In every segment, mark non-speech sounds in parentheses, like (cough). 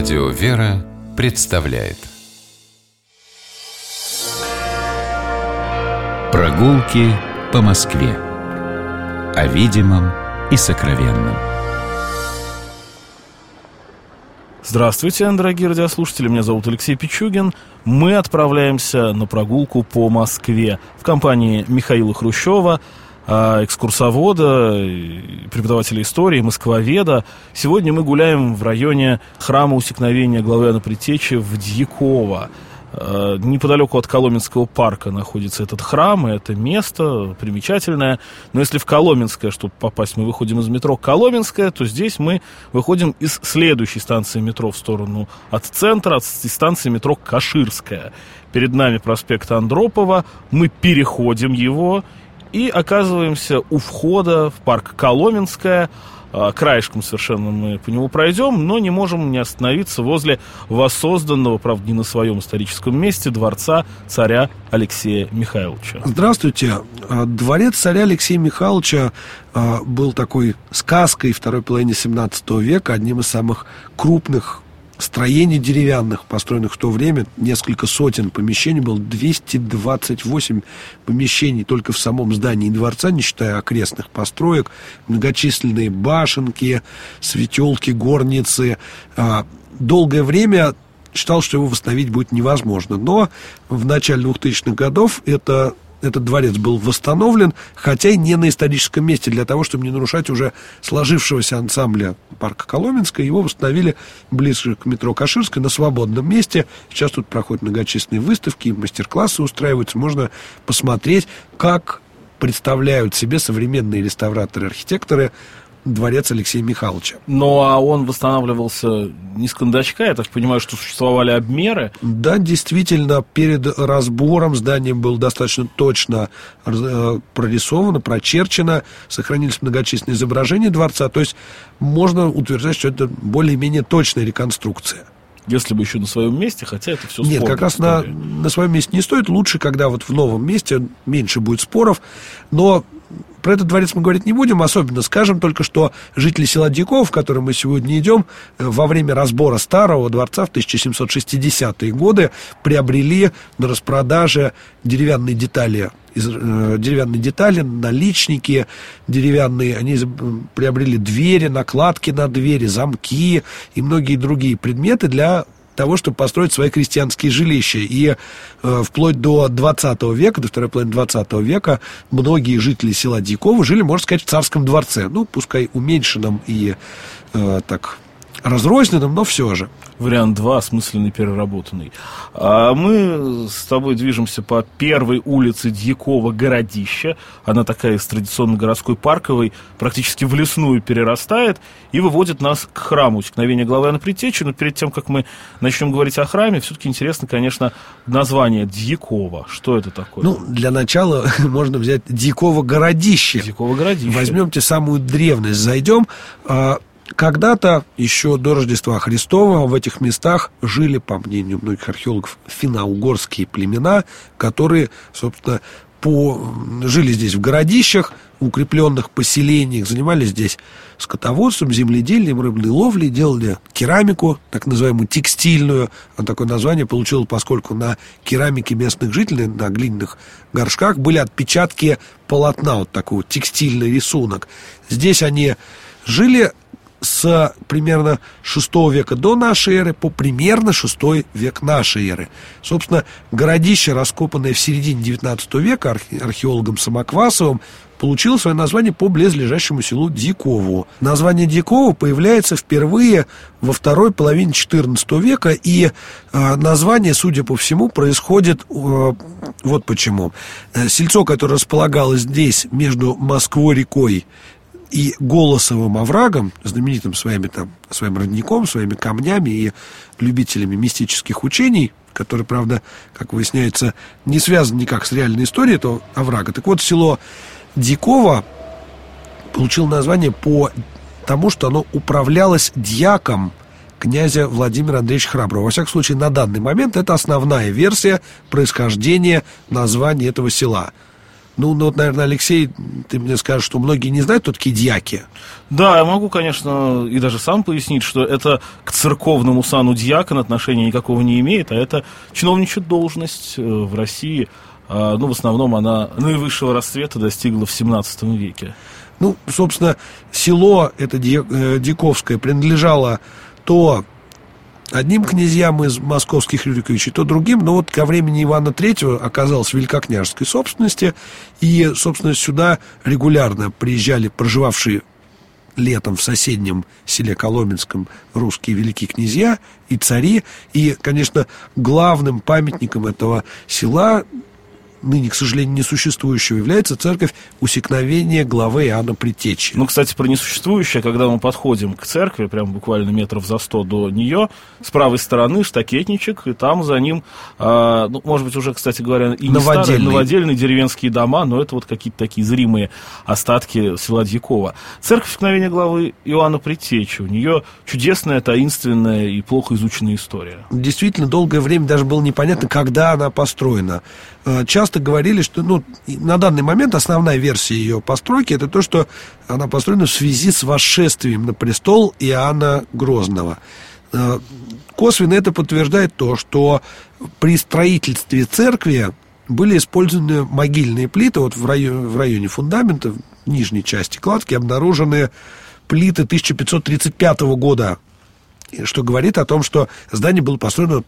Радио «Вера» представляет. Прогулки по Москве. О видимом и сокровенном. Здравствуйте, дорогие радиослушатели, меня зовут Алексей Пичугин. Мы отправляемся на прогулку по Москве в компании Михаила Хрущева, экскурсовода, преподавателя истории, москвоведа. Сегодня мы гуляем в районе храма усекновения главы Иоанна Предтечи в Дьяково. А, неподалеку от Коломенского парка находится этот храм, и это место примечательное. Но если в Коломенское, чтобы попасть, мы выходим из метро Коломенское, то здесь мы выходим из следующей станции метро в сторону от центра, от станции метро Каширская. Перед нами проспект Андропова, мы переходим его, и оказываемся у входа в парк Коломенская. А, краешком совершенно мы по нему пройдем, но не можем не остановиться возле воссозданного, правда, не на своем историческом месте, дворца царя Алексея Михайловича. Здравствуйте. А, дворец царя Алексея Михайловича а, был такой сказкой второй половины 17 века, одним из самых крупных строений деревянных, построенных в то время, несколько сотен помещений, было 228 помещений только в самом здании дворца, не считая окрестных построек, многочисленные башенки, светелки, горницы. А, долгое время считал, что его восстановить будет невозможно. Но в начале 2000-х годов это этот дворец был восстановлен, хотя и не на историческом месте, для того, чтобы не нарушать уже сложившегося ансамбля парка Коломенская. Его восстановили ближе к метро Каширской, на свободном месте. Сейчас тут проходят многочисленные выставки, мастер-классы устраиваются. Можно посмотреть, как представляют себе современные реставраторы-архитекторы дворец Алексея Михайловича. Ну, а он восстанавливался не с кондачка, я так понимаю, что существовали обмеры? Да, действительно, перед разбором здание было достаточно точно э, прорисовано, прочерчено, сохранились многочисленные изображения дворца, то есть можно утверждать, что это более-менее точная реконструкция. Если бы еще на своем месте, хотя это все Нет, как раз на, на своем месте не стоит. Лучше, когда вот в новом месте меньше будет споров. Но про этот дворец мы говорить не будем, особенно скажем только, что жители села Диков, в котором мы сегодня идем, э, во время разбора старого дворца в 1760-е годы приобрели на распродаже деревянные детали из, э, деревянные детали, наличники деревянные, они приобрели двери, накладки на двери, замки и многие другие предметы для того, чтобы построить свои крестьянские жилища. И э, вплоть до 20 века, до второй половины 20 века, многие жители села Дьякова жили, можно сказать, в царском дворце. Ну, пускай уменьшенном и э, так разрозненным, но все же. Вариант 2, осмысленный, переработанный. А мы с тобой движемся по первой улице Дьякова городища. Она такая из традиционно городской парковой, практически в лесную перерастает и выводит нас к храму усекновения главы Иоанна Предтечи. Но перед тем, как мы начнем говорить о храме, все-таки интересно, конечно, название Дьякова. Что это такое? Ну, для начала (laughs) можно взять Дьякова городище. Дьякова городище. Возьмемте самую древность, зайдем. Когда-то, еще до Рождества Христова, в этих местах жили, по мнению многих археологов, финно-угорские племена, которые, собственно, по... жили здесь в городищах, укрепленных поселениях, занимались здесь скотоводством, земледелием, рыбной ловлей, делали керамику, так называемую текстильную. А такое название получило, поскольку на керамике местных жителей, на глиняных горшках были отпечатки полотна, вот такой вот текстильный рисунок. Здесь они жили с примерно 6 века до нашей эры по примерно 6 век нашей эры. Собственно, городище, раскопанное в середине 19 века археологом Самоквасовым, получило свое название по близлежащему селу Дикову. Название Дикову появляется впервые во второй половине XIV века, и э, название, судя по всему, происходит э, вот почему. Э, сельцо, которое располагалось здесь между Москвой-рекой и Голосовым оврагом, знаменитым своими, там, своим родником, своими камнями и любителями мистических учений, который, правда, как выясняется, не связан никак с реальной историей этого оврага. Так вот, село Дикова получило название по тому, что оно управлялось дьяком князя Владимира Андреевича Храброго. Во всяком случае, на данный момент это основная версия происхождения названия этого села – Ну, ну вот, наверное, Алексей, ты мне скажешь, что многие не знают, кто такие дьяки. Да, я могу, конечно, и даже сам пояснить, что это к церковному сану дьякон отношения никакого не имеет, а это чиновничья должность э, в России. А, ну, в основном она наивысшего расцвета достигла в 17 веке. Ну, собственно, село это э, Диковское принадлежало то одним князьям из московских Рюриковичей, то другим, но вот ко времени Ивана III оказалось великокняжеской собственности, и, собственно, сюда регулярно приезжали проживавшие летом в соседнем селе Коломенском русские великие князья и цари. И, конечно, главным памятником этого села ныне, к сожалению, несуществующего, является церковь усекновения главы Иоанна Притечи. Ну, кстати, про несуществующее, когда мы подходим к церкви, прям буквально метров за сто до нее, с правой стороны штакетничек, и там за ним, э, ну, может быть, уже, кстати говоря, и не новодельные. старые, новодельные деревенские дома, но это вот какие-то такие зримые остатки села Дьякова. Церковь усекновения главы Иоанна Притечи, у нее чудесная, таинственная и плохо изученная история. Действительно, долгое время даже было непонятно, когда она построена. Э, часто говорили, что ну, на данный момент основная версия ее постройки это то, что она построена в связи с восшествием на престол Иоанна Грозного. Э, косвенно это подтверждает то, что при строительстве церкви были использованы могильные плиты. Вот в районе, в районе фундамента, в нижней части кладки, обнаружены плиты 1535 года что говорит о том, что здание было построено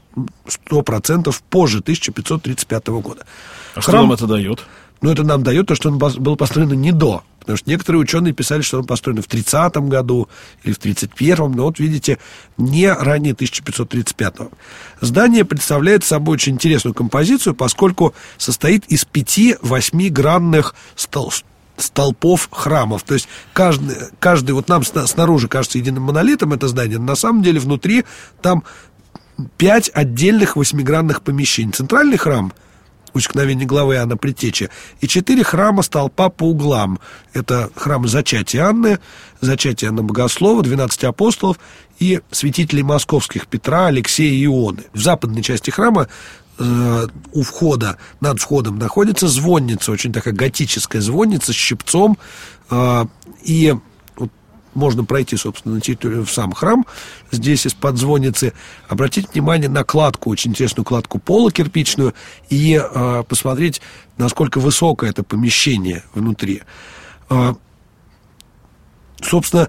100% позже 1535 года. А Храм, что нам это дает? Ну, это нам дает то, что он был построен не до. Потому что некоторые ученые писали, что он построен в 30-м году или в 31-м, но вот видите, не ранее 1535-го. Здание представляет собой очень интересную композицию, поскольку состоит из пяти восьмигранных стол столпов храмов. То есть каждый, каждый вот нам снаружи кажется единым монолитом это здание, но на самом деле внутри там пять отдельных восьмигранных помещений. Центральный храм усекновение главы Иоанна Предтечи, и четыре храма столпа по углам. Это храм Зачатия Анны, Зачатия Анны Богослова, 12 апостолов и святителей московских Петра, Алексея и Ионы. В западной части храма у входа, над входом находится звонница, очень такая готическая звонница с щипцом, э, и можно пройти, собственно, на территорию в сам храм, здесь из-под звонницы, обратить внимание на кладку, очень интересную кладку пола кирпичную, и э, посмотреть, насколько высокое это помещение внутри. Собственно,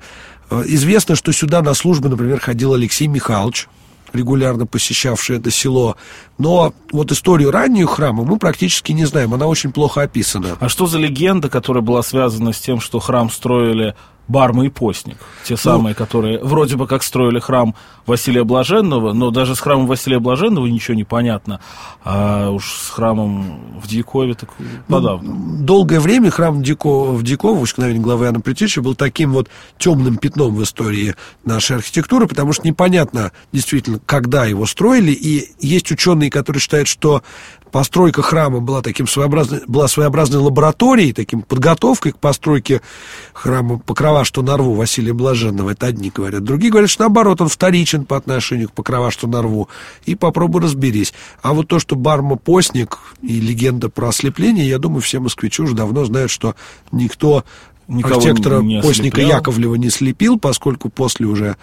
известно, что сюда на службу, например, ходил Алексей Михайлович, регулярно посещавший это село. Но вот историю раннюю храма мы практически не знаем, она очень плохо описана. А что за легенда, которая была связана с тем, что храм строили Барма и Постник, те ну, самые, которые вроде бы как строили храм Василия Блаженного, но даже с храмом Василия Блаженного ничего не понятно, а уж с храмом в Дьякове так подавно. Ну, долгое время храм Дико, в Дьяково, в главы Иоанна Предтечи, был таким вот темным пятном в истории нашей архитектуры, потому что непонятно действительно, когда его строили, и есть ученые, которые считают, что постройка храма была таким своеобразной, была своеобразной лабораторией, таким подготовкой к постройке храма Покрова, что на рву Василия Блаженного. Это одни говорят. Другие говорят, что наоборот, он вторичен по отношению к Покрова, что на рву. И попробуй разберись. А вот то, что Барма Постник и легенда про ослепление, я думаю, все москвичи уже давно знают, что никто Никого архитектора Постника Яковлева не слепил, поскольку после уже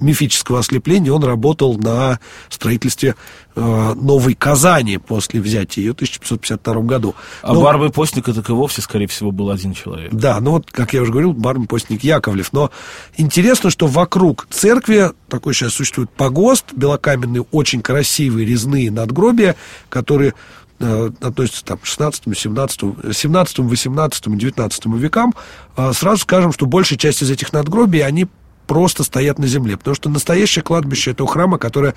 мифического ослепления он работал на строительстве э, Новой Казани после взятия ее в 1552 году. А но, Барбы Постника так и вовсе, скорее всего, был один человек. Да, ну вот, как я уже говорил, Барбы Постник Яковлев. Но интересно, что вокруг церкви такой сейчас существует погост, белокаменные, очень красивые резные надгробия, которые э, относятся там, к 16, 17, 17, 18, 19 векам. Э, сразу скажем, что большая часть из этих надгробий, они просто стоят на земле. Потому что настоящее кладбище этого храма, которое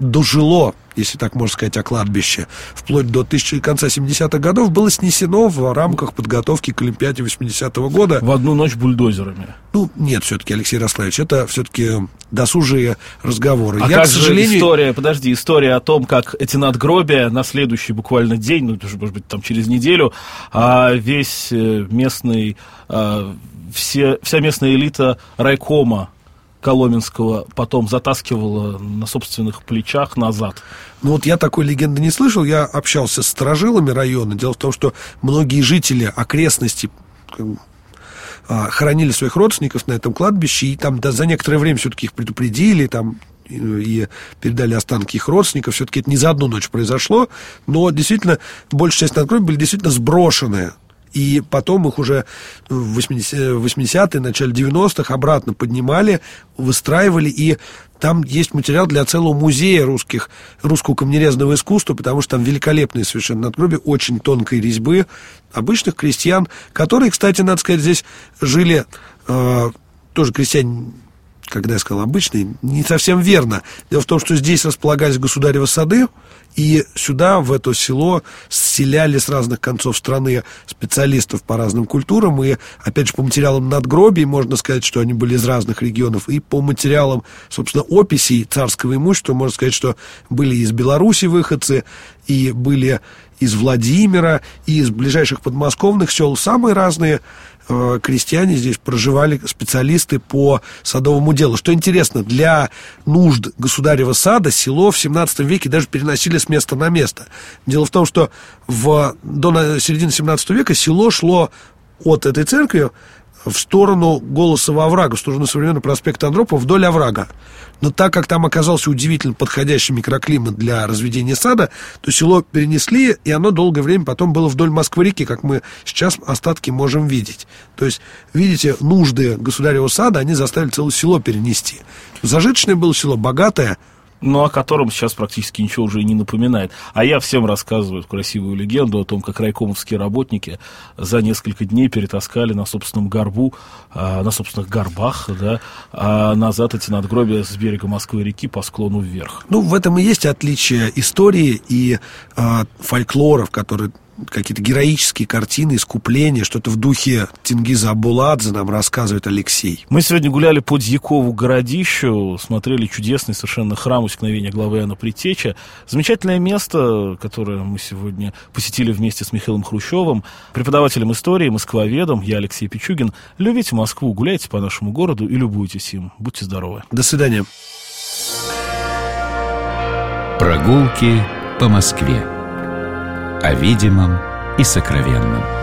дожило, если так можно сказать, о кладбище, вплоть до тысячи, конца 70-х годов, было снесено в рамках подготовки к Олимпиаде 80-го года. В одну ночь бульдозерами. Ну, нет, все-таки, Алексей Рославович, это все-таки досужие разговоры. А Я, как к сожалению... же история, подожди, история о том, как эти надгробия на следующий буквально день, ну, может быть, там через неделю, а весь э, местный, а, все, вся местная элита райкома Коломенского потом затаскивало на собственных плечах назад. Ну вот я такой легенды не слышал, я общался с сторожилами района. Дело в том, что многие жители окрестностей а, хоронили своих родственников на этом кладбище, и там да, за некоторое время все-таки их предупредили, там и передали останки их родственников. Все-таки это не за одну ночь произошло, но действительно большая часть надгробий были действительно сброшены и потом их уже в 80-е, начале 90-х обратно поднимали, выстраивали, и там есть материал для целого музея русских, русского камнерезного искусства, потому что там великолепные совершенно надгробия, очень тонкой резьбы обычных крестьян, которые, кстати, надо сказать, здесь жили э, тоже крестьяне когда я сказал обычный, не совсем верно. Дело в том, что здесь располагались государевы сады, и сюда, в это село, селяли с разных концов страны специалистов по разным культурам. И, опять же, по материалам надгробий можно сказать, что они были из разных регионов. И по материалам, собственно, описей царского имущества можно сказать, что были из Беларуси выходцы, и были из Владимира, и из ближайших подмосковных сел самые разные Э, крестьяне здесь проживали специалисты по садовому делу. Что интересно, для нужд государева сада село в 17 веке даже переносили с места на место. Дело в том, что в, до середины 17 века село шло от этой церкви в сторону Голосового оврага, в сторону современного проспекта Андропова, вдоль оврага. Но так как там оказался удивительно подходящий микроклимат для разведения сада, то село перенесли, и оно долгое время потом было вдоль Москвы-реки, как мы сейчас остатки можем видеть. То есть, видите, нужды государева сада, они заставили целое село перенести. Зажиточное было село, богатое, но о котором сейчас практически ничего уже не напоминает. А я всем рассказываю красивую легенду о том, как райкомовские работники за несколько дней перетаскали на собственном горбу, а, на собственных горбах, да, а назад эти надгробия с берега Москвы-реки по склону вверх. Ну, в этом и есть отличие истории и э, фольклоров, которые какие-то героические картины, искупления, что-то в духе Тенгиза Абуладзе нам рассказывает Алексей. Мы сегодня гуляли по Дьякову городищу, смотрели чудесный совершенно храм усекновения главы Иоанна Притеча. Замечательное место, которое мы сегодня посетили вместе с Михаилом Хрущевым, преподавателем истории, москвоведом. Я Алексей Пичугин. Любите Москву, гуляйте по нашему городу и любуйтесь им. Будьте здоровы. До свидания. Прогулки по Москве о видимом и сокровенном.